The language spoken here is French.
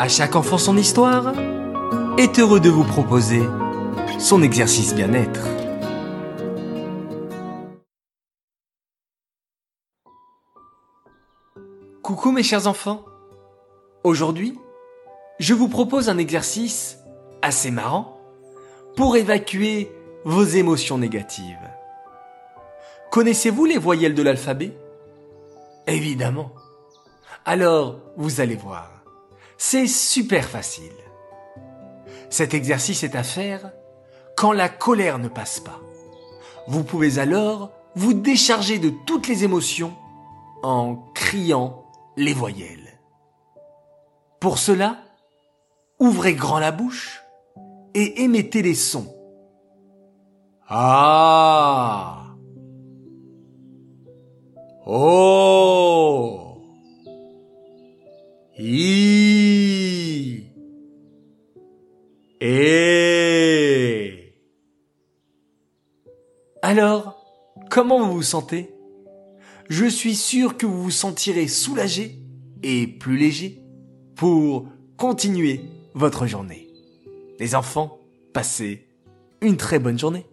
À chaque enfant son histoire est heureux de vous proposer son exercice bien-être. Coucou mes chers enfants. Aujourd'hui, je vous propose un exercice assez marrant pour évacuer vos émotions négatives. Connaissez-vous les voyelles de l'alphabet? Évidemment. Alors, vous allez voir. C'est super facile. Cet exercice est à faire quand la colère ne passe pas. Vous pouvez alors vous décharger de toutes les émotions en criant les voyelles. Pour cela, ouvrez grand la bouche et émettez les sons. Ah Oh Et Alors, comment vous vous sentez? Je suis sûr que vous vous sentirez soulagé et plus léger pour continuer votre journée. Les enfants, passez une très bonne journée.